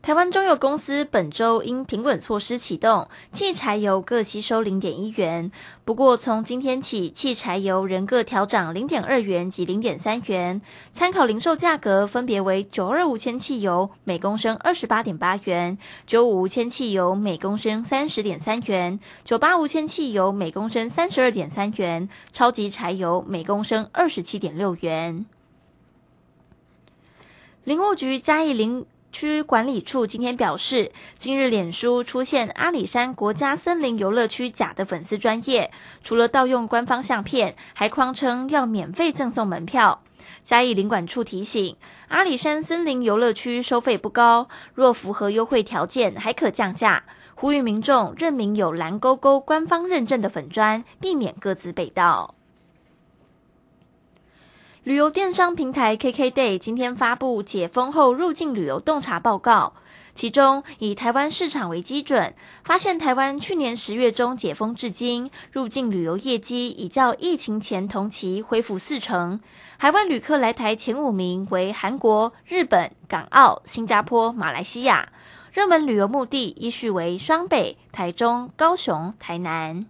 台湾中油公司本周因平稳措施启动，汽柴油各吸收零点一元。不过从今天起，汽柴油仍各调涨零点二元及零点三元。参考零售价格分别为九二五千汽油每公升二十八点八元，九五五千汽油每公升三十点三元，九八五千汽油每公升三十二点三元，超级柴油每公升二十七点六元。林务局加一零。区管理处今天表示，今日脸书出现阿里山国家森林游乐区假的粉丝专业，除了盗用官方相片，还谎称要免费赠送门票。嘉义领管处提醒，阿里山森林游乐区收费不高，若符合优惠条件，还可降价。呼吁民众认明有蓝勾勾官方认证的粉砖，避免各自被盗。旅游电商平台 KKday 今天发布解封后入境旅游洞察报告，其中以台湾市场为基准，发现台湾去年十月中解封至今，入境旅游业绩已较疫情前同期恢复四成。海外旅客来台前五名为韩国、日本、港澳、新加坡、马来西亚，热门旅游目的依序为双北、台中、高雄、台南。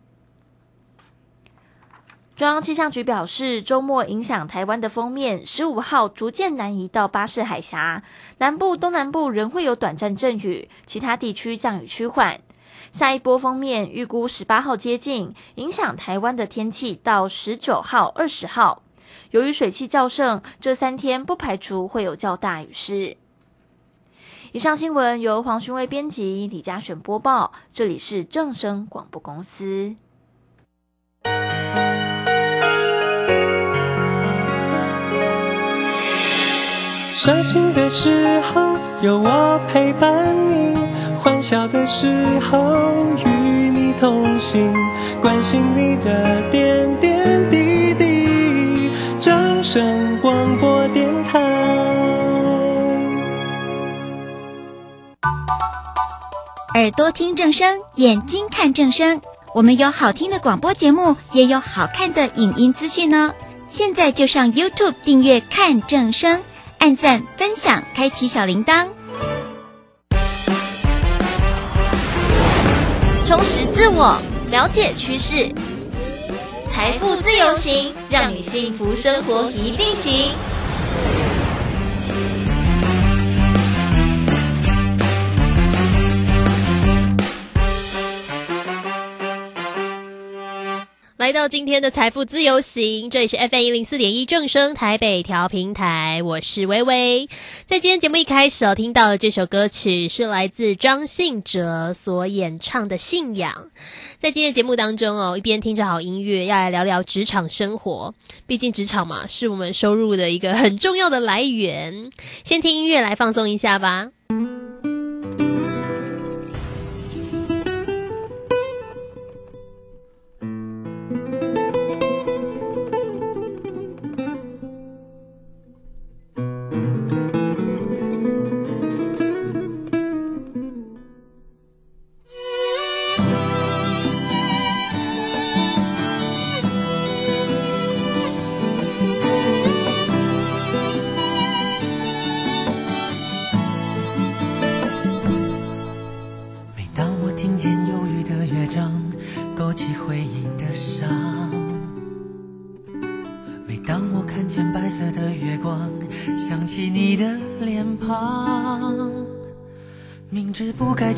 中央气象局表示，周末影响台湾的锋面十五号逐渐南移到巴士海峡，南部、东南部仍会有短暂阵雨，其他地区降雨趋缓。下一波锋面预估十八号接近，影响台湾的天气到十九号、二十号。由于水汽较盛，这三天不排除会有较大雨势。以上新闻由黄勋威编辑，李嘉璇播报，这里是正声广播公司。伤心的时候有我陪伴你，欢笑的时候与你同行，关心你的点点滴滴。掌声广播电台，耳朵听正声，眼睛看正声。我们有好听的广播节目，也有好看的影音资讯呢。现在就上 YouTube 订阅看正声。按赞、分享、开启小铃铛，充实自我，了解趋势，财富自由行，让你幸福生活一定行。来到今天的财富自由行，这里是 FM 一零四点一正声台北调平台，我是微微。在今天节目一开始哦，听到的这首歌曲是来自张信哲所演唱的《信仰》。在今天节目当中哦，一边听着好音乐，要来聊聊职场生活。毕竟职场嘛，是我们收入的一个很重要的来源。先听音乐来放松一下吧。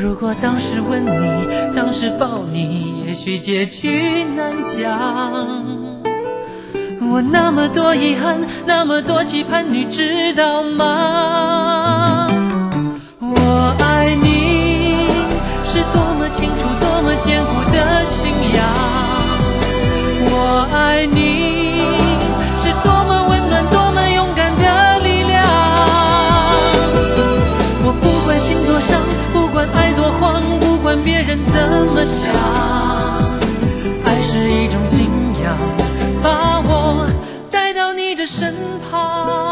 如果当时吻你当时抱你也许结局难讲。我那么多遗憾那么多期盼你知道吗？我爱你是多么清楚多么坚固的信仰。我爱你。爱多慌，不管别人怎么想，爱是一种信仰，把我带到你的身旁。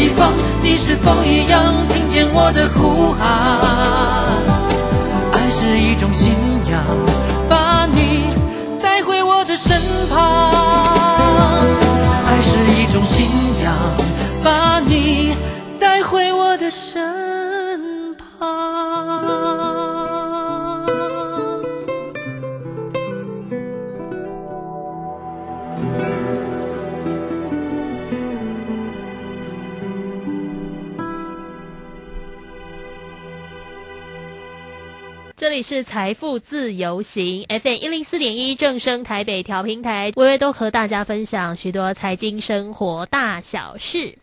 地方，你是否一样听见我的呼喊？爱是一种信仰，把你带回我的身旁。爱是一种信仰，把你带回我的身这里是财富自由行 FM 一零四点一正声台北调频台，微微都和大家分享许多财经生活大小事。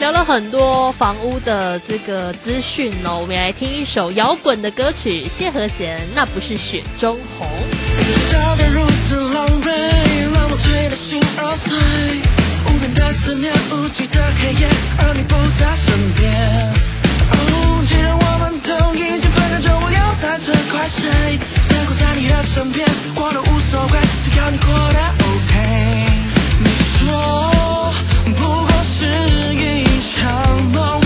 聊了很多房屋的这个资讯哦，我们来听一首摇滚的歌曲，谢和弦，那不是雪中红。笑得如此狼狈，心儿碎。无边的思念，无际的黑夜，而你不在身边。既然我们都已经分开，就不要再责怪谁。生活在你的身边，我都无所谓，只要你过得 OK。你说不过是一场梦，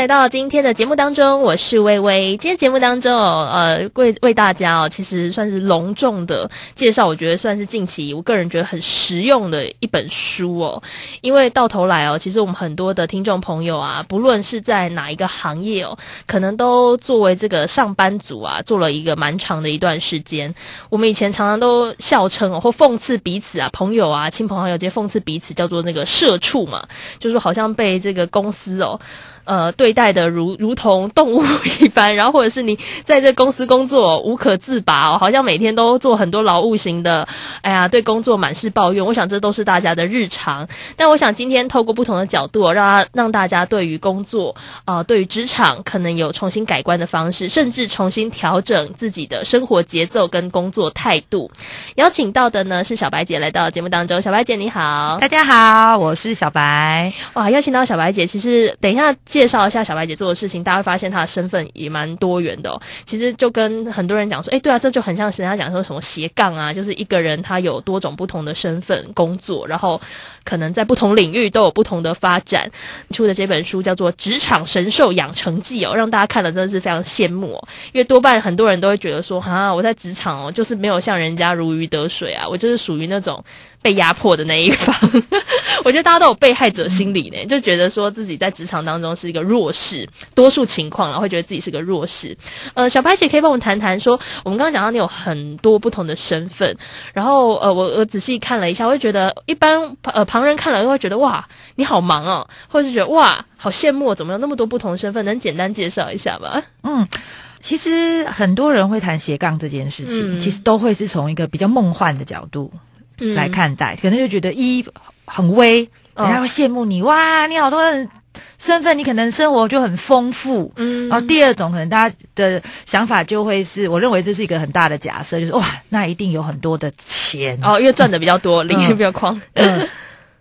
来到今天的节目当中，我是微微。今天节目当中哦，呃，为为大家哦，其实算是隆重的介绍，我觉得算是近期我个人觉得很实用的一本书哦。因为到头来哦，其实我们很多的听众朋友啊，不论是在哪一个行业哦，可能都作为这个上班族啊，做了一个蛮长的一段时间。我们以前常常都笑称哦，或讽刺彼此啊，朋友啊，亲朋好友这些讽刺彼此，叫做那个社畜嘛，就是好像被这个公司哦。呃，对待的如如同动物一般，然后或者是你在这公司工作无可自拔哦，好像每天都做很多劳务型的，哎呀，对工作满是抱怨。我想这都是大家的日常。但我想今天透过不同的角度，让他让大家对于工作啊，对于职场可能有重新改观的方式，甚至重新调整自己的生活节奏跟工作态度。邀请到的呢是小白姐来到节目当中，小白姐你好，大家好，我是小白。哇，邀请到小白姐，其实等一下。介介绍一下小白姐做的事情，大家会发现她的身份也蛮多元的哦。其实就跟很多人讲说，哎，对啊，这就很像人家讲说什么斜杠啊，就是一个人他有多种不同的身份工作，然后可能在不同领域都有不同的发展。出的这本书叫做《职场神兽养成记》哦，让大家看了真的是非常羡慕哦。因为多半很多人都会觉得说，啊，我在职场哦，就是没有像人家如鱼得水啊，我就是属于那种。被压迫的那一方，我觉得大家都有被害者心理呢，就觉得说自己在职场当中是一个弱势，多数情况然后会觉得自己是个弱势。呃，小白姐可以帮我们谈谈，说我们刚刚讲到你有很多不同的身份，然后呃，我我仔细看了一下，我会觉得一般呃旁人看了都会觉得哇，你好忙哦，或者是觉得哇，好羡慕，怎么有那么多不同身份？能简单介绍一下吗？嗯，其实很多人会谈斜杠这件事情，其实都会是从一个比较梦幻的角度。来看待，可能就觉得一很威，人家会羡慕你哇，你好多人身份，你可能生活就很丰富。嗯，然后第二种可能大家的想法就会是，我认为这是一个很大的假设，就是哇，那一定有很多的钱。哦，因为赚的比较多，领域比较宽。嗯，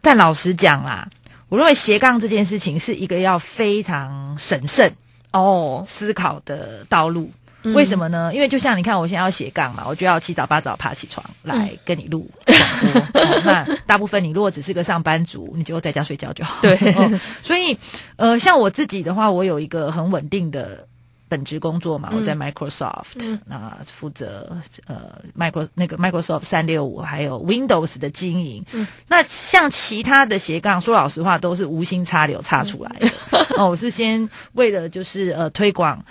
但老实讲啦，我认为斜杠这件事情是一个要非常审慎哦。思考的道路。为什么呢？因为就像你看，我现在要斜杠嘛，我就要七早八早爬起床来跟你录广播。那大部分你如果只是个上班族，你就在家睡觉就好。对，所以呃，像我自己的话，我有一个很稳定的本职工作嘛，我在 Microsoft 那负责呃 Micro 那个 Microsoft 三六五还有 Windows 的经营。那像其他的斜杠，说老实话都是无心插柳插出来的。哦，我是先为了就是呃推广。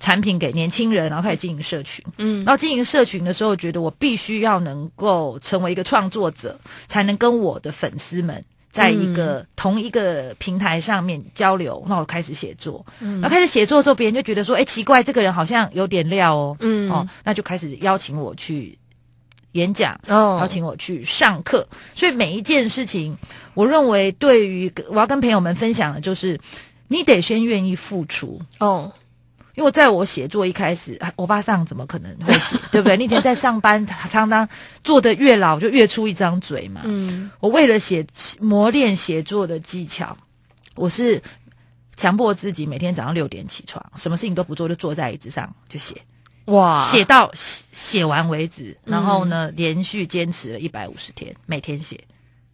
产品给年轻人，然后开始经营社群。嗯，然后经营社群的时候，觉得我必须要能够成为一个创作者，才能跟我的粉丝们在一个同一个平台上面交流。那我开始写作，然后开始写作之后，别人就觉得说：“哎，奇怪，这个人好像有点料哦。”嗯，哦，那就开始邀请我去演讲，邀请我去上课。所以每一件事情，我认为对于我要跟朋友们分享的，就是你得先愿意付出哦。因为在我写作一开始，欧巴桑怎么可能会写，对不对？那天在上班，常常做的越老就越出一张嘴嘛。嗯，我为了写磨练写作的技巧，我是强迫自己每天早上六点起床，什么事情都不做，就坐在椅子上就写，哇，写到写完为止。然后呢，连续坚持了一百五十天，每天写。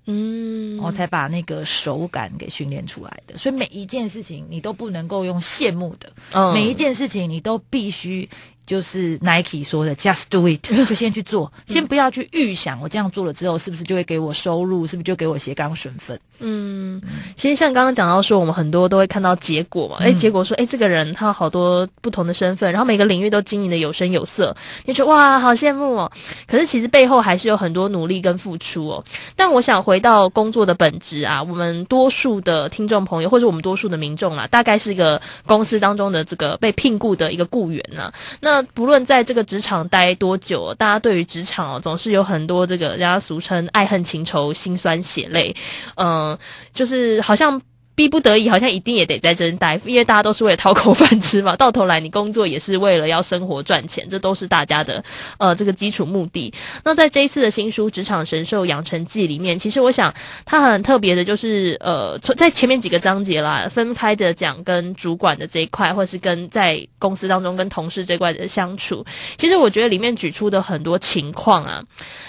嗯，我才把那个手感给训练出来的，所以每一件事情你都不能够用羡慕的，每一件事情你都必须。就是 Nike 说的，just do it，就先去做，先不要去预想我这样做了之后是不是就会给我收入，是不是就给我斜杠身份？嗯，其实像刚刚讲到说，我们很多都会看到结果嘛，哎，结果说，哎，这个人他有好多不同的身份，然后每个领域都经营的有声有色，你说哇，好羡慕哦。可是其实背后还是有很多努力跟付出哦。但我想回到工作的本质啊，我们多数的听众朋友或者我们多数的民众啊，大概是一个公司当中的这个被聘雇的一个雇员呢，那。不论在这个职场待多久，大家对于职场哦，总是有很多这个人家俗称爱恨情仇、心酸血泪，嗯，就是好像。逼不得已，好像一定也得在这待，因为大家都是为了讨口饭吃嘛。到头来，你工作也是为了要生活赚钱，这都是大家的呃这个基础目的。那在这一次的新书《职场神兽养成记》里面，其实我想它很特别的，就是呃从在前面几个章节啦，分开的讲跟主管的这一块，或是跟在公司当中跟同事这块的相处。其实我觉得里面举出的很多情况啊，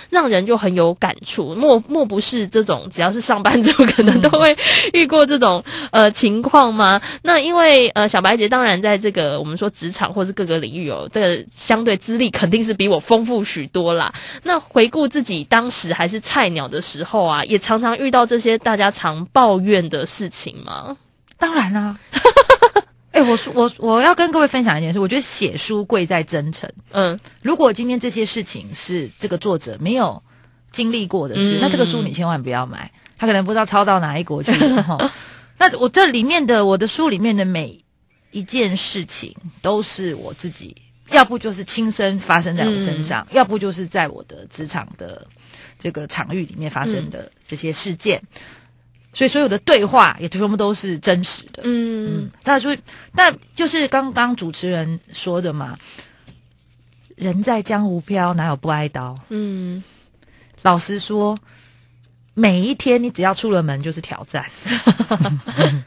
让人就很有感触。莫莫不是这种只要是上班族，可能都会 遇过这种。种呃情况吗？那因为呃小白姐当然在这个我们说职场或是各个领域哦，这个相对资历肯定是比我丰富许多啦。那回顾自己当时还是菜鸟的时候啊，也常常遇到这些大家常抱怨的事情吗？当然啦、哎、我说我我要跟各位分享一件事，我觉得写书贵在真诚。嗯如果今天这些事情是这个作者没有经历过的事，嗯那这个书你千万不要买，他可能不知道抄到哪一国去了哈。那我这里面的我的书里面的每一件事情，都是我自己，要不就是亲身发生在我身上，要不就是在我的职场的这个场域里面发生的这些事件。所以所有的对话也全部都是真实的。嗯嗯，那所以那就是刚刚主持人说的嘛，人在江湖飘，哪有不挨刀？嗯老实说，每一天你只要出了门就是挑战。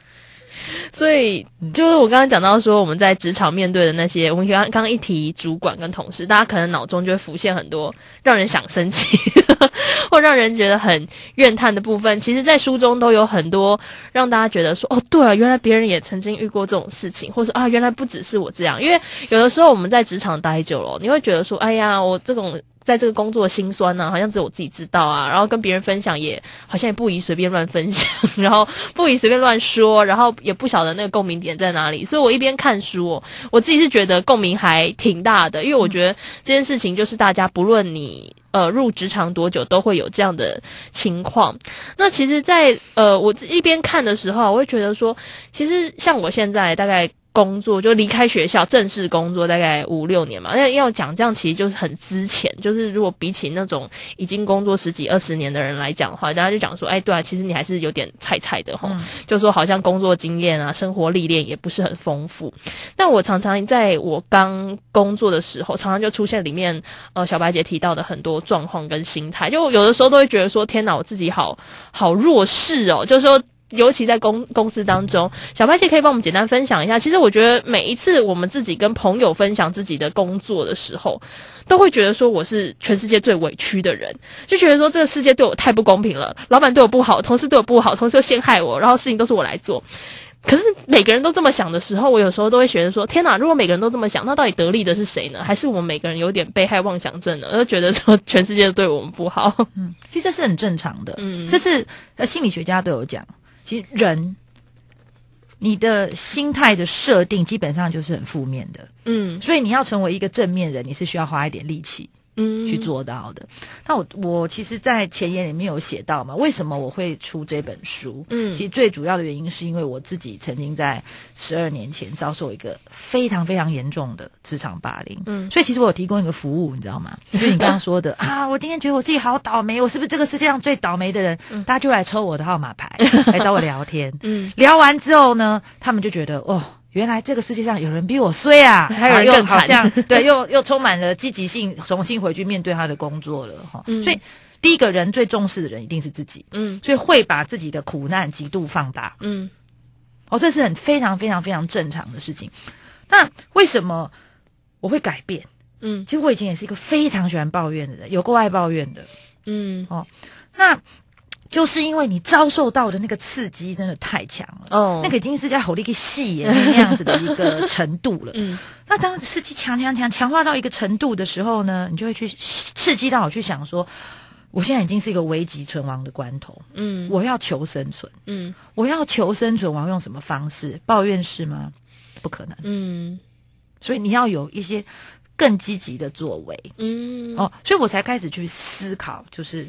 所以就是我刚刚讲到说，我们在职场面对的那些，我们刚刚一提主管跟同事，大家可能脑中就会浮现很多让人想生气，或让人觉得很怨叹的部分。其实，在书中都有很多让大家觉得说，哦，对啊，原来别人也曾经遇过这种事情，或是啊，原来不只是我这样。因为有的时候我们在职场待久了，你会觉得说，哎呀，我这种。在这个工作的辛酸呢、好像只有我自己知道啊，然后跟别人分享也好像也不宜随便乱分享，然后不宜随便乱说，然后也不晓得那个共鸣点在哪里。所以我一边看书、我自己是觉得共鸣还挺大的，因为我觉得这件事情就是大家不论你。呃，入职场多久都会有这样的情况。那其实在，呃我一边看的时候，我会觉得说，其实像我现在大概工作就离开学校正式工作大概五六年嘛，那要讲这样其实就是很之前，就是如果比起那种已经工作十几二十年的人来讲的话，大家就讲说，哎，对啊，其实你还是有点菜菜的哈，就说好像工作经验啊、生活历练也不是很丰富。但我常常在我刚工作的时候，常常就出现里面呃小白姐提到的很多状况跟心态，就有的时候都会觉得说，天哪，我自己好好弱势哦，就是说。尤其在公公司当中，小派系可以帮我们简单分享一下。其实我觉得每一次我们自己跟朋友分享自己的工作的时候，都会觉得说我是全世界最委屈的人，就觉得说这个世界对我太不公平了，老板对我不好，同事对我不好，同事又陷害我，然后事情都是我来做。可是每个人都这么想的时候，我有时候都会觉得说：天哪！如果每个人都这么想，那到底得利的是谁呢？还是我们每个人有点被害妄想症呢？就觉得说全世界都对我们不好。嗯其实这是很正常的，嗯这是呃心理学家都有讲，其实人你的心态的设定基本上就是很负面的，嗯。所以你要成为一个正面人，你是需要花一点力气嗯去做到的。那我我其实，在前言里面有写到嘛，为什么我会出这本书？嗯其实最主要的原因是因为我自己曾经在十二年前遭受一个非常非常严重的职场霸凌，嗯所以其实我有提供一个服务，你知道吗？就你刚刚说的 啊，我今天觉得我自己好倒霉，我是不是这个世界上最倒霉的人？大家就来抽我的号码牌，来找我聊天。嗯聊完之后呢，他们就觉得哦。原来这个世界上有人比我衰啊，还有更惨好像 对，又又充满了积极性，重新回去面对他的工作了哈。嗯所以第一个人最重视的人一定是自己，嗯所以会把自己的苦难极度放大。嗯哦，这是很非常非常非常正常的事情。那为什么我会改变？嗯其实我以前也是一个非常喜欢抱怨的人，有够爱抱怨的。嗯哦那就是因为你遭受到的那个刺激真的太强了，哦那个已经是在吼了一个戏耶那样子的一个程度了。嗯那当刺激强强强强化到一个程度的时候呢，你就会去刺激到我去想说，我现在已经是一个危急存亡的关头，嗯我要求生存，嗯我要求生存，我要用什么方式？抱怨是吗？不可能。嗯所以你要有一些更积极的作为嗯哦，所以我才开始去思考，就是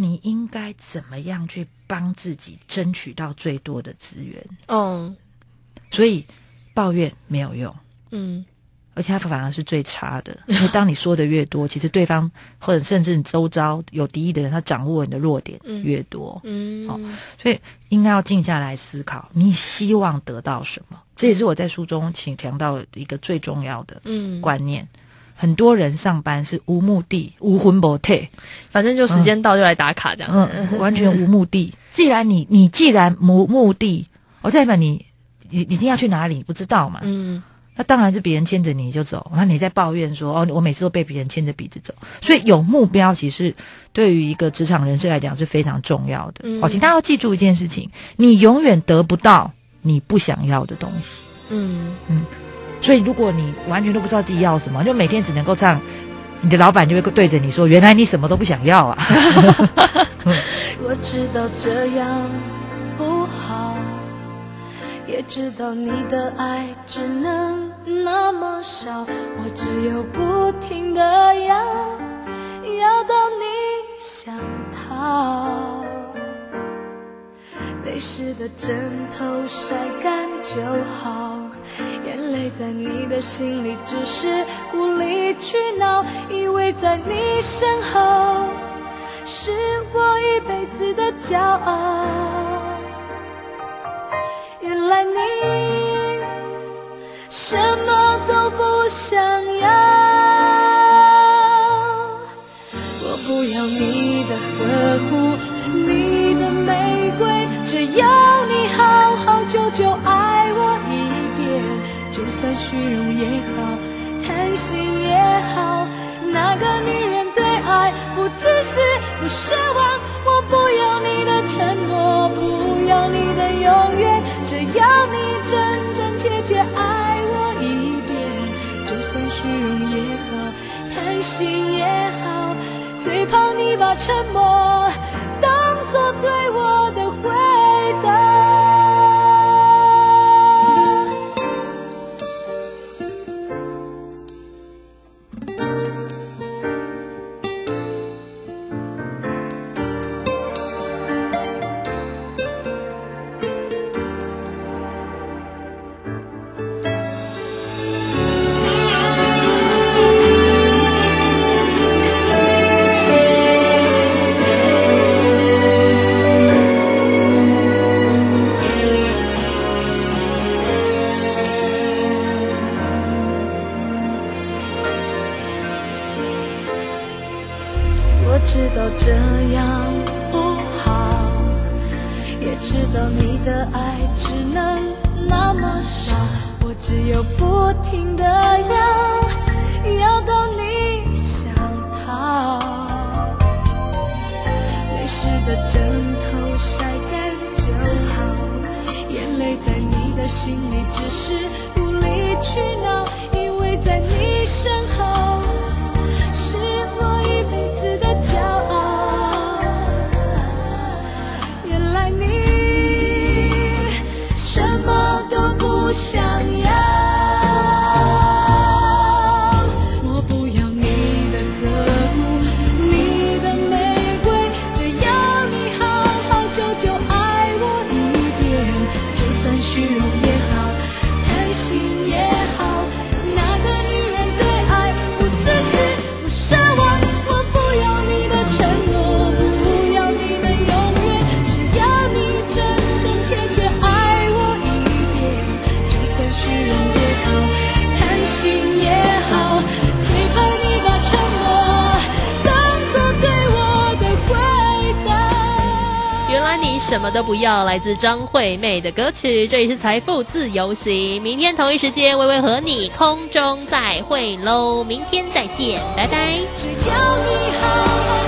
你应该怎么样去帮自己争取到最多的资源。哦所以抱怨没有用，嗯而且它反而是最差的，因为当你说的越多，其实对方或者甚至你周遭有敌意的人，他掌握你的弱点越多。嗯好所以应该要静下来思考，你希望得到什么？这也是我在书中请强调一个最重要的嗯，观念。很多人上班是无目的、无魂不退，反正就时间到就来打卡这样。嗯，完全无目的。既然你你既然无目的，我代表你你你一定要去哪里，你不知道嘛？嗯那那当然是别人牵着你就走，那你在抱怨说哦，我每次都被别人牵着鼻子走。所以有目标，其实对于一个职场人士来讲是非常重要的。嗯哦，请大家要记住一件事情：你永远得不到你不想要的东西。嗯嗯所以，如果你完全都不知道自己要什么，就每天只能够唱，你的老板就会对着你说：“原来你什么都不想要啊。我知道这样不好，也知道你的爱只能那么少，我只有不停的要，要到你想逃。泪湿的枕头晒干就好，眼泪在你的心里只是无理取闹，以为在你身后。是我一辈子的骄傲。原来你什么都不想要，我不要你的呵护，你的玫瑰，只要你好好久久爱我一遍，就算虚荣也好，贪心也好，那个女人对爱不自私不奢望，我不要你的承诺，不要你的永远，只要你真真切切爱我一遍，就算虚荣也好，贪心也好，最怕你把沉默当作对我的虚荣也好，贪心也好，什么都不要，来自张惠妹的歌曲，这里是财富自由行。明天同一时间，微微和你空中再会喽，明天再见，拜拜。只要你好好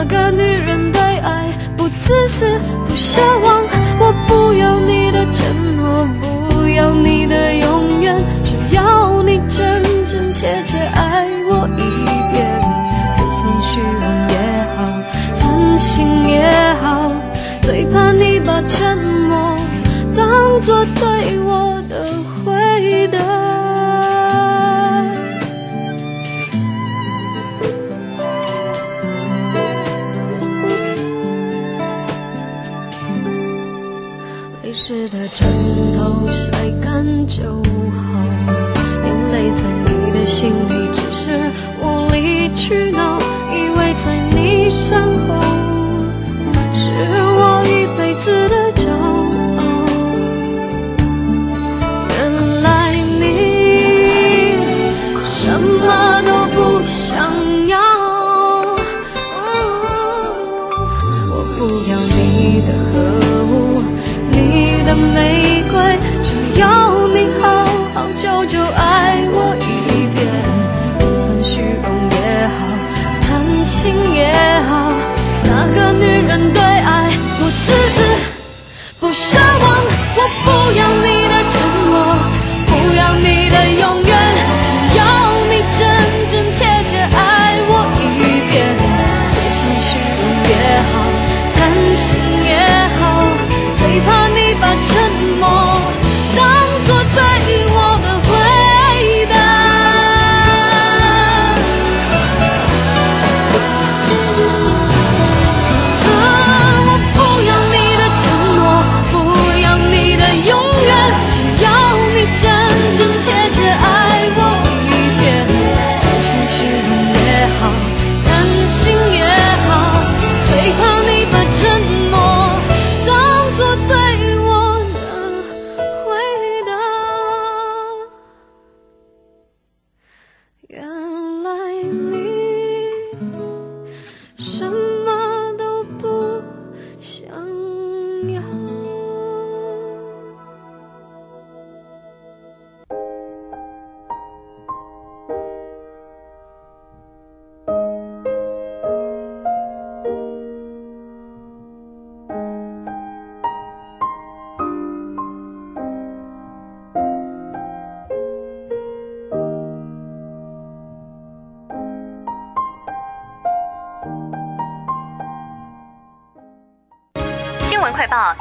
那个女人对爱不自私不奢望，我不要你的承诺，不要你的永远，只要你真真切切爱我一遍，就算虚荣也好，贪心也好，最怕你把沉默当作对我的回答。晒干就好，眼泪在你的心里只是无理取闹，以为在你身后是我一辈子的骄傲。原来你什么都不想要。我不要你的呵护，你的美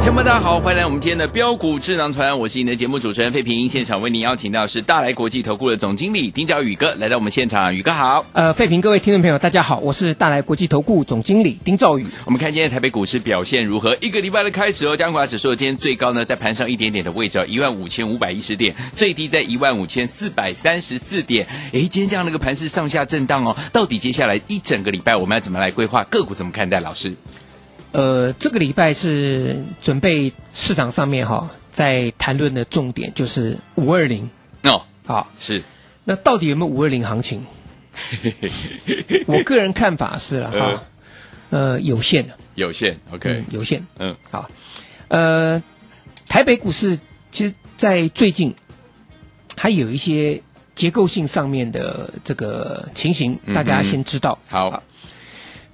听听众们大家好，欢迎来我们今天的标股智囊团，我是你的节目主持人费平，现场为您邀请到是大来国际投顾的总经理丁兆宇哥来到我们现场，宇哥好。呃，费平，各位听众朋友，大家好，我是大来国际投顾总经理丁兆宇。我们看今天台北股市表现如何？一个礼拜的开始哦，加权指数今天最高呢在盘上一点点的位置，一万五千五百一十点，最低在一万五千四百三十四点。诶，今天这样的一个盘势上下震荡哦，到底接下来一整个礼拜我们要怎么来规划个股？怎么看待？老师？呃，这个礼拜是准备市场上面哈，在谈论的重点就是五二零。哦，好。是。那到底有没有五二零行情？我个人看法是了哈，呃，有限。的，有限，OK，、嗯有限，嗯，好，呃，台北股市其实，在最近还有一些结构性上面的这个情形，嗯大家先知道。好，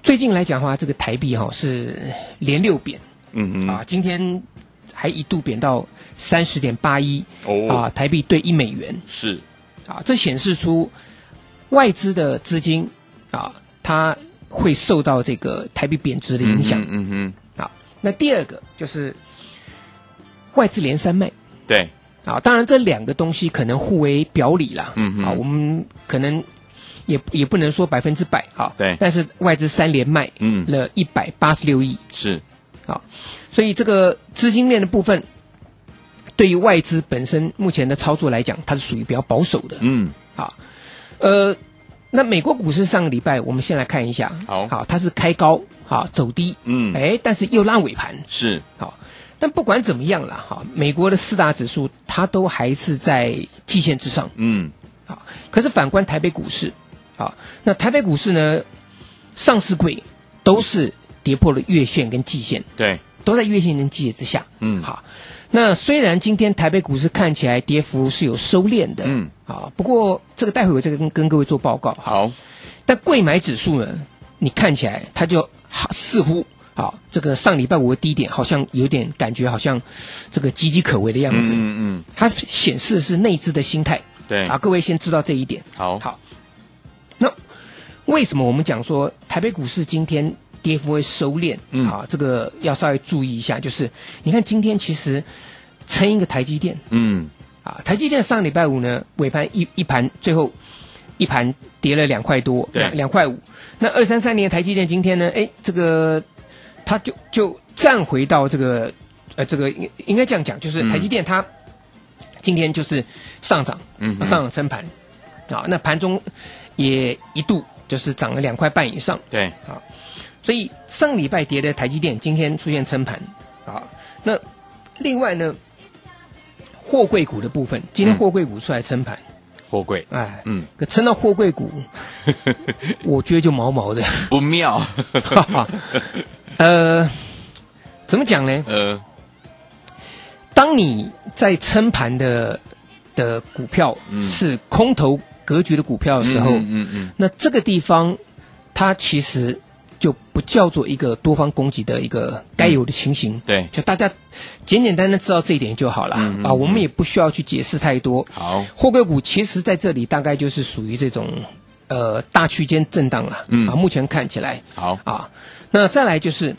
最近来讲的话，这个台币哈、是连六贬，嗯嗯。啊，今天还一度贬到三十点八一，哦。啊，台币兑一美元，是。啊，这显示出外资的资金啊，它会受到这个台币贬值的影响。嗯嗯，啊，那第二个就是外资连三卖。对，啊，当然这两个东西可能互为表里啦。嗯嗯。啊，我们可能也也不能说百分之百哈。对。但是外资三连卖，嗯。了一百八十六亿。是，好，所以这个资金面的部分，对于外资本身目前的操作来讲，它是属于比较保守的。嗯，好，呃，那美国股市上个礼拜，我们先来看一下。好。好，它是开高，好走低，嗯。哎，但是又拉尾盘，是，好。但不管怎么样了，哈，美国的四大指数它都还是在季线之上。嗯，好。可是反观台北股市，啊，那台北股市呢，上市柜都是跌破了月线跟季线，对，都在月线跟季线之下。嗯，好，那虽然今天台北股市看起来跌幅是有收敛的，嗯，啊，不过这个待会我再跟跟各位做报告。好，但贵买指数呢，你看起来它就好似乎。好，这个上礼拜五的低点好像有点感觉，好像这个岌岌可危的样子。嗯嗯，它显示的是内资的心态。对啊，各位先知道这一点。好，好。那为什么我们讲说台北股市今天跌幅会收敛？嗯啊，这个要稍微注意一下。就是你看今天其实撑一个台积电，嗯，啊，台积电上礼拜五呢尾盘一一盘最后一盘跌了两块多，两两块五。那二三三年台积电今天呢，哎，这个它就就站回到这个呃这个应应该这样讲，就是嗯台积电它今天就是上涨，嗯上涨升盘啊，那盘中也一度就是涨了两块半以上，对，啊，所以上礼拜跌的台积电今天出现撑盘。啊，那另外呢，货柜股的部分，今天嗯货柜股出来撑盘，货柜，哎，嗯，可撑到货柜股，我觉得就毛毛的，不妙，呃，怎么讲呢？呃，当你在撑盘的的股票是空头格局的股票的时候，嗯嗯嗯那这个地方它其实就不叫做一个多方攻击的一个该有的情形。对，就大家简简单单知道这一点就好了、啊，我们也不需要去解释太多。好，货柜股其实在这里大概就是属于这种呃大区间震荡了，嗯。啊，目前看起来。好，啊，那再来就是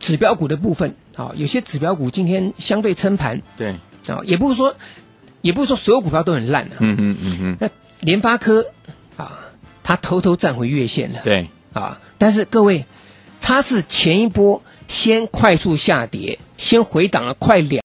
指标股的部分啊，有些指标股今天相对撑盘。对，啊，也不是说也不是说所有股票都很烂啊，嗯嗯嗯嗯，那联发科啊，它偷偷站回月线了，对，啊，但是各位，它是前一波先快速下跌，先回档了快两。